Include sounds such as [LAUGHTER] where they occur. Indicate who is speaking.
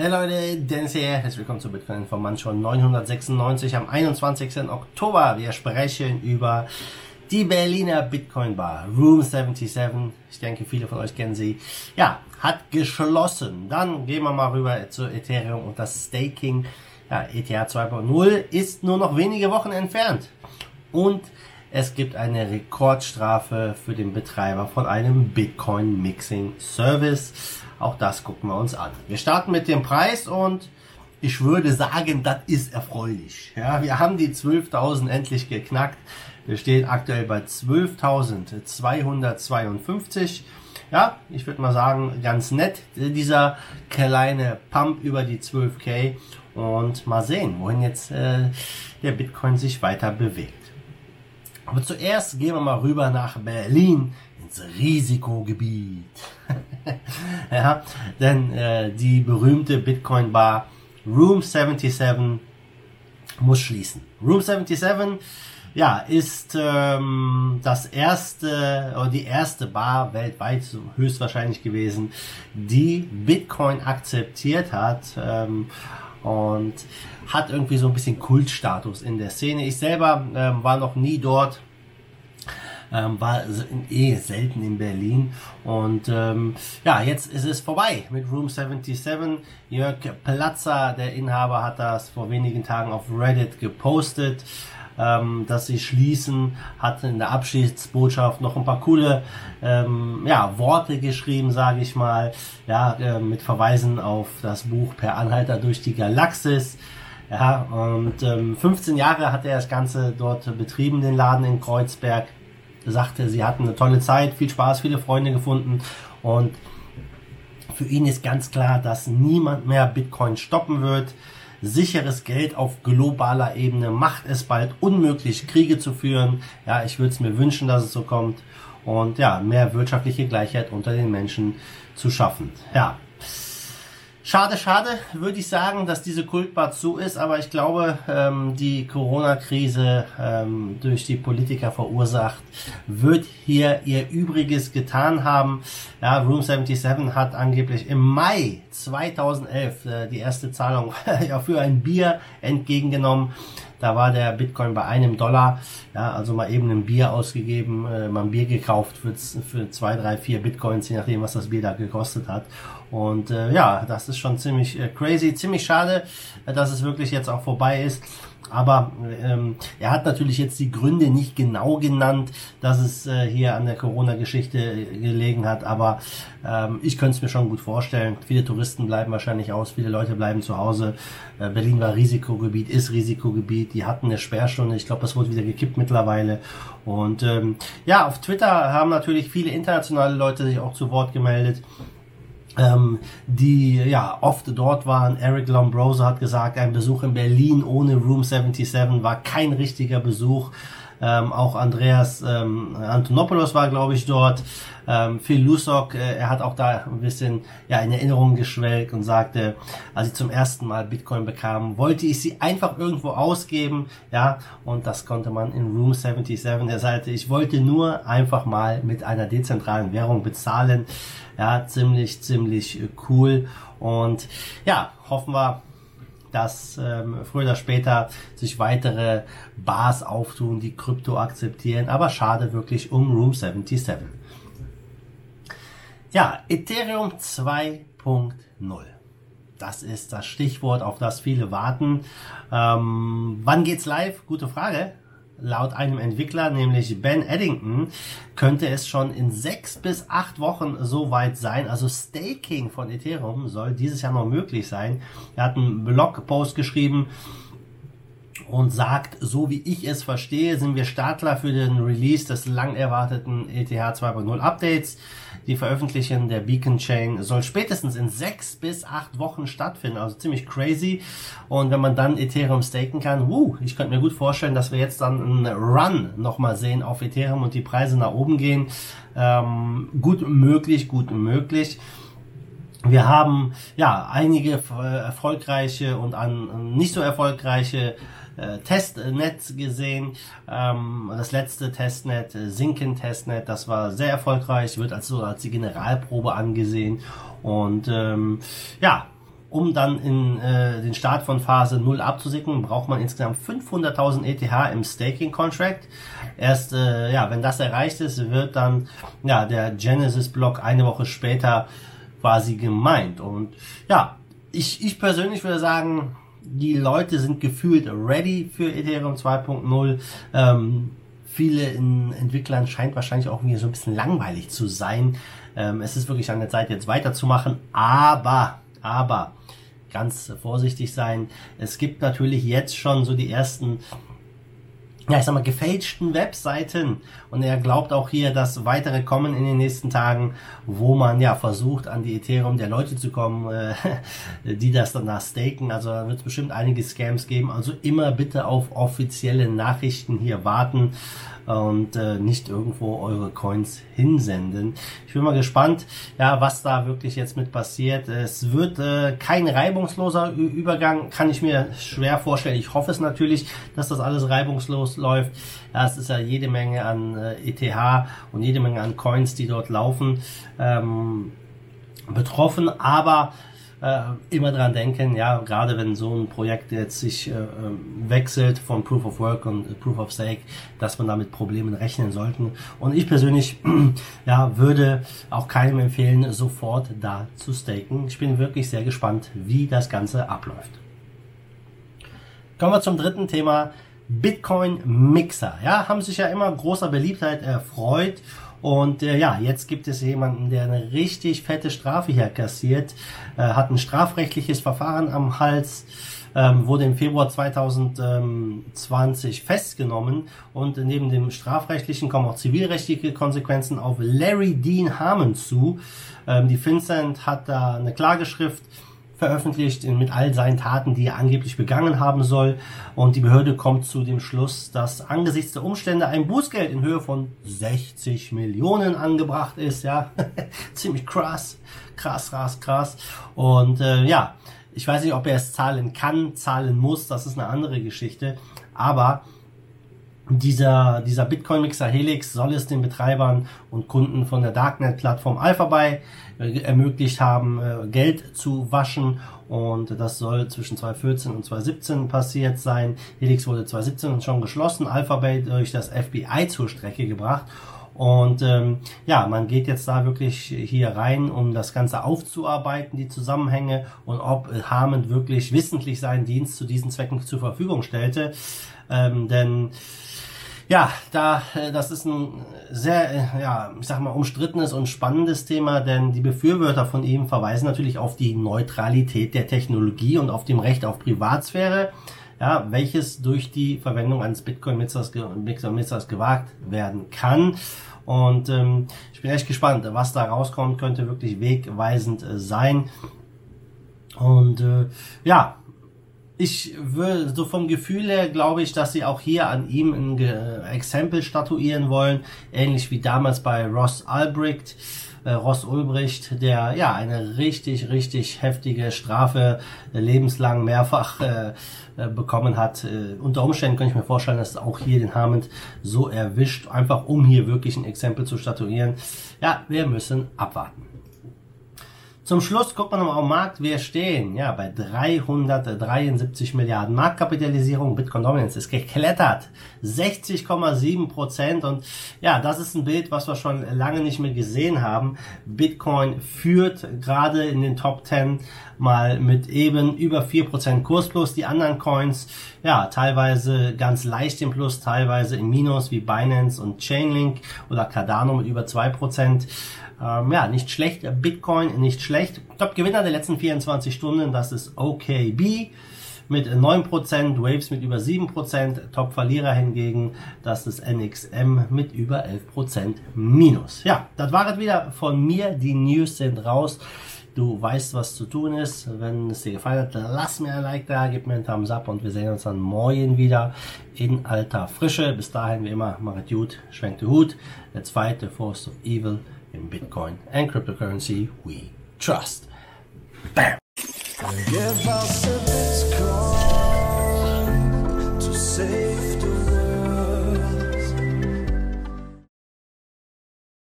Speaker 1: Hey Leute, Dennis hier. Herzlich willkommen zu Bitcoin Information 996 am 21. Oktober. Wir sprechen über die Berliner Bitcoin Bar, Room 77. Ich denke, viele von euch kennen sie. Ja, hat geschlossen. Dann gehen wir mal rüber zu Ethereum und das Staking. Ja, ETH 2.0 ist nur noch wenige Wochen entfernt. Und es gibt eine Rekordstrafe für den Betreiber von einem Bitcoin Mixing Service. Auch das gucken wir uns an. Wir starten mit dem Preis und ich würde sagen, das ist erfreulich. Ja, wir haben die 12.000 endlich geknackt. Wir stehen aktuell bei 12.252. Ja, ich würde mal sagen, ganz nett, dieser kleine Pump über die 12k. Und mal sehen, wohin jetzt äh, der Bitcoin sich weiter bewegt. Aber zuerst gehen wir mal rüber nach Berlin ins Risikogebiet. Ja, denn äh, die berühmte Bitcoin Bar Room 77 muss schließen. Room 77 ja, ist ähm, das erste oder die erste Bar weltweit höchstwahrscheinlich gewesen, die Bitcoin akzeptiert hat ähm, und hat irgendwie so ein bisschen Kultstatus in der Szene. Ich selber ähm, war noch nie dort, ähm, war eh selten in Berlin. Und ähm, ja, jetzt ist es vorbei mit Room 77. Jörg Platzer, der Inhaber, hat das vor wenigen Tagen auf Reddit gepostet. Ähm, dass sie schließen, hat in der Abschiedsbotschaft noch ein paar coole ähm, ja, Worte geschrieben, sage ich mal, ja, äh, mit Verweisen auf das Buch Per Anhalter durch die Galaxis. Ja, und ähm, 15 Jahre hat er das Ganze dort betrieben, den Laden in Kreuzberg sagte, sie hatten eine tolle Zeit, viel Spaß, viele Freunde gefunden und für ihn ist ganz klar, dass niemand mehr Bitcoin stoppen wird. Sicheres Geld auf globaler Ebene macht es bald unmöglich, Kriege zu führen. Ja, ich würde es mir wünschen, dass es so kommt. Und ja, mehr wirtschaftliche Gleichheit unter den Menschen zu schaffen. Ja, Schade, schade, würde ich sagen, dass diese Kultbad zu ist, aber ich glaube, ähm, die Corona-Krise ähm, durch die Politiker verursacht, wird hier ihr Übriges getan haben. Ja, Room 77 hat angeblich im Mai 2011 äh, die erste Zahlung [LAUGHS] für ein Bier entgegengenommen. Da war der Bitcoin bei einem Dollar. Ja, also mal eben ein Bier ausgegeben, äh, mal ein Bier gekauft für, für zwei, drei, vier Bitcoins, je nachdem, was das Bier da gekostet hat. Und äh, ja, das ist schon ziemlich äh, crazy, ziemlich schade, äh, dass es wirklich jetzt auch vorbei ist. Aber ähm, er hat natürlich jetzt die Gründe nicht genau genannt, dass es äh, hier an der Corona-Geschichte äh, gelegen hat. Aber ähm, ich könnte es mir schon gut vorstellen. Viele Touristen bleiben wahrscheinlich aus, viele Leute bleiben zu Hause. Äh, Berlin war Risikogebiet, ist Risikogebiet. Die hatten eine Sperrstunde. Ich glaube, das wurde wieder gekippt mittlerweile. Und ähm, ja, auf Twitter haben natürlich viele internationale Leute sich auch zu Wort gemeldet ähm, die ja oft dort waren. Eric Lombroso hat gesagt, ein Besuch in Berlin ohne Room 77 war kein richtiger Besuch. Ähm, auch Andreas ähm, Antonopoulos war, glaube ich, dort. Ähm, Phil Lusok, äh, er hat auch da ein bisschen ja, in Erinnerung geschwelgt und sagte, als ich zum ersten Mal Bitcoin bekam, wollte ich sie einfach irgendwo ausgeben. Ja, und das konnte man in Room 77 der Seite. Ich wollte nur einfach mal mit einer dezentralen Währung bezahlen. Ja, ziemlich, ziemlich cool. Und ja, hoffen wir, dass ähm, früher oder später sich weitere Bars auftun, die Krypto akzeptieren. Aber schade wirklich um Room 77. Ja, Ethereum 2.0. Das ist das Stichwort, auf das viele warten. Ähm, wann geht's live? Gute Frage. Laut einem Entwickler, nämlich Ben Eddington, könnte es schon in sechs bis acht Wochen soweit sein. Also Staking von Ethereum soll dieses Jahr noch möglich sein. Er hat einen Blogpost geschrieben und sagt, so wie ich es verstehe, sind wir Startler für den Release des lang erwarteten ETH 2.0 Updates. Die Veröffentlichung der Beacon Chain soll spätestens in sechs bis acht Wochen stattfinden, also ziemlich crazy. Und wenn man dann Ethereum staken kann, wuh, ich könnte mir gut vorstellen, dass wir jetzt dann einen Run nochmal sehen auf Ethereum und die Preise nach oben gehen. Ähm, gut möglich, gut möglich. Wir haben ja einige erfolgreiche und an nicht so erfolgreiche äh, Testnetz gesehen. Ähm, das letzte Testnet, äh, Sinken Testnet, das war sehr erfolgreich, wird als als die Generalprobe angesehen. Und ähm, ja, um dann in äh, den Start von Phase 0 abzusicken, braucht man insgesamt 500.000 ETH im Staking Contract. Erst, äh, ja, wenn das erreicht ist, wird dann ja der Genesis Block eine Woche später quasi gemeint. Und ja, ich, ich persönlich würde sagen, die Leute sind gefühlt ready für Ethereum 2.0. Ähm, viele Entwicklern scheint wahrscheinlich auch wieder so ein bisschen langweilig zu sein. Ähm, es ist wirklich an der Zeit, jetzt weiterzumachen. Aber, aber, ganz vorsichtig sein. Es gibt natürlich jetzt schon so die ersten ja, ich sag mal, gefälschten Webseiten. Und er glaubt auch hier, dass weitere kommen in den nächsten Tagen, wo man ja versucht, an die Ethereum der Leute zu kommen, äh, [LAUGHS] die das dann da staken. Also da wird es bestimmt einige Scams geben. Also immer bitte auf offizielle Nachrichten hier warten und äh, nicht irgendwo eure Coins hinsenden. Ich bin mal gespannt, ja, was da wirklich jetzt mit passiert. Es wird äh, kein reibungsloser Übergang, kann ich mir schwer vorstellen. Ich hoffe es natürlich, dass das alles reibungslos läuft. Ja, es ist ja jede Menge an äh, ETH und jede Menge an Coins, die dort laufen, ähm, betroffen, aber äh, immer dran denken, ja, gerade wenn so ein Projekt jetzt sich äh, ähm, wechselt von Proof of Work und Proof of Stake, dass man da mit Problemen rechnen sollte. Und ich persönlich, [CLEARS THROAT] ja, würde auch keinem empfehlen, sofort da zu staken. Ich bin wirklich sehr gespannt, wie das Ganze abläuft. Kommen wir zum dritten Thema. Bitcoin Mixer. Ja, haben sich ja immer großer Beliebtheit erfreut und äh, ja, jetzt gibt es jemanden, der eine richtig fette Strafe hier kassiert, äh, hat ein strafrechtliches Verfahren am Hals, ähm, wurde im Februar 2020 festgenommen und neben dem strafrechtlichen kommen auch zivilrechtliche Konsequenzen auf Larry Dean Harmon zu. Ähm, die Vincent hat da eine Klageschrift veröffentlicht mit all seinen Taten, die er angeblich begangen haben soll. Und die Behörde kommt zu dem Schluss, dass angesichts der Umstände ein Bußgeld in Höhe von 60 Millionen angebracht ist. Ja, [LAUGHS] ziemlich krass, krass, krass, krass. Und äh, ja, ich weiß nicht, ob er es zahlen kann, zahlen muss. Das ist eine andere Geschichte. Aber dieser, dieser Bitcoin-Mixer Helix soll es den Betreibern und Kunden von der Darknet-Plattform Alphabay äh, ermöglicht haben, äh, Geld zu waschen. Und das soll zwischen 2014 und 2017 passiert sein. Helix wurde 2017 schon geschlossen, Alphabay durch das FBI zur Strecke gebracht. Und ähm, ja, man geht jetzt da wirklich hier rein, um das Ganze aufzuarbeiten, die Zusammenhänge und ob Harmon wirklich wissentlich seinen Dienst zu diesen Zwecken zur Verfügung stellte. Ähm, denn ja, da äh, das ist ein sehr, äh, ja, ich sag mal, umstrittenes und spannendes Thema, denn die Befürworter von ihm verweisen natürlich auf die Neutralität der Technologie und auf dem Recht auf Privatsphäre, ja, welches durch die Verwendung eines Bitcoin-Mixers Mixer gewagt werden kann. Und ähm, ich bin echt gespannt, was da rauskommt, könnte wirklich wegweisend äh, sein. Und äh, ja, ich würde so vom Gefühl her glaube ich, dass sie auch hier an ihm ein Exempel statuieren wollen, ähnlich wie damals bei Ross Albrecht. Äh, Ross Ulbricht, der ja eine richtig, richtig heftige Strafe äh, lebenslang mehrfach äh, äh, bekommen hat. Äh, unter Umständen könnte ich mir vorstellen, dass auch hier den Hammond so erwischt, einfach um hier wirklich ein Exempel zu statuieren. Ja, wir müssen abwarten. Zum Schluss guckt man nochmal am Markt, wir stehen ja bei 373 Milliarden Marktkapitalisierung. Bitcoin Dominance ist geklettert, 60,7 Prozent und ja, das ist ein Bild, was wir schon lange nicht mehr gesehen haben. Bitcoin führt gerade in den Top 10 mal mit eben über 4 Prozent Kurs plus. Die anderen Coins, ja, teilweise ganz leicht im Plus, teilweise im Minus wie Binance und Chainlink oder Cardano mit über 2 Prozent. Ähm, ja, nicht schlecht. Bitcoin nicht schlecht. Top-Gewinner der letzten 24 Stunden, das ist OKB mit 9%, Waves mit über 7%, Top-Verlierer hingegen, das ist NXM mit über 11% Minus. Ja, das war es wieder von mir. Die News sind raus. Du weißt, was zu tun ist. Wenn es dir gefallen hat, lass mir ein Like da, gib mir einen Thumbs up und wir sehen uns dann morgen wieder in alter Frische. Bis dahin, wie immer, macht gut, schwenkt den Hut. Fight the force of evil in Bitcoin and cryptocurrency we trust. Bam!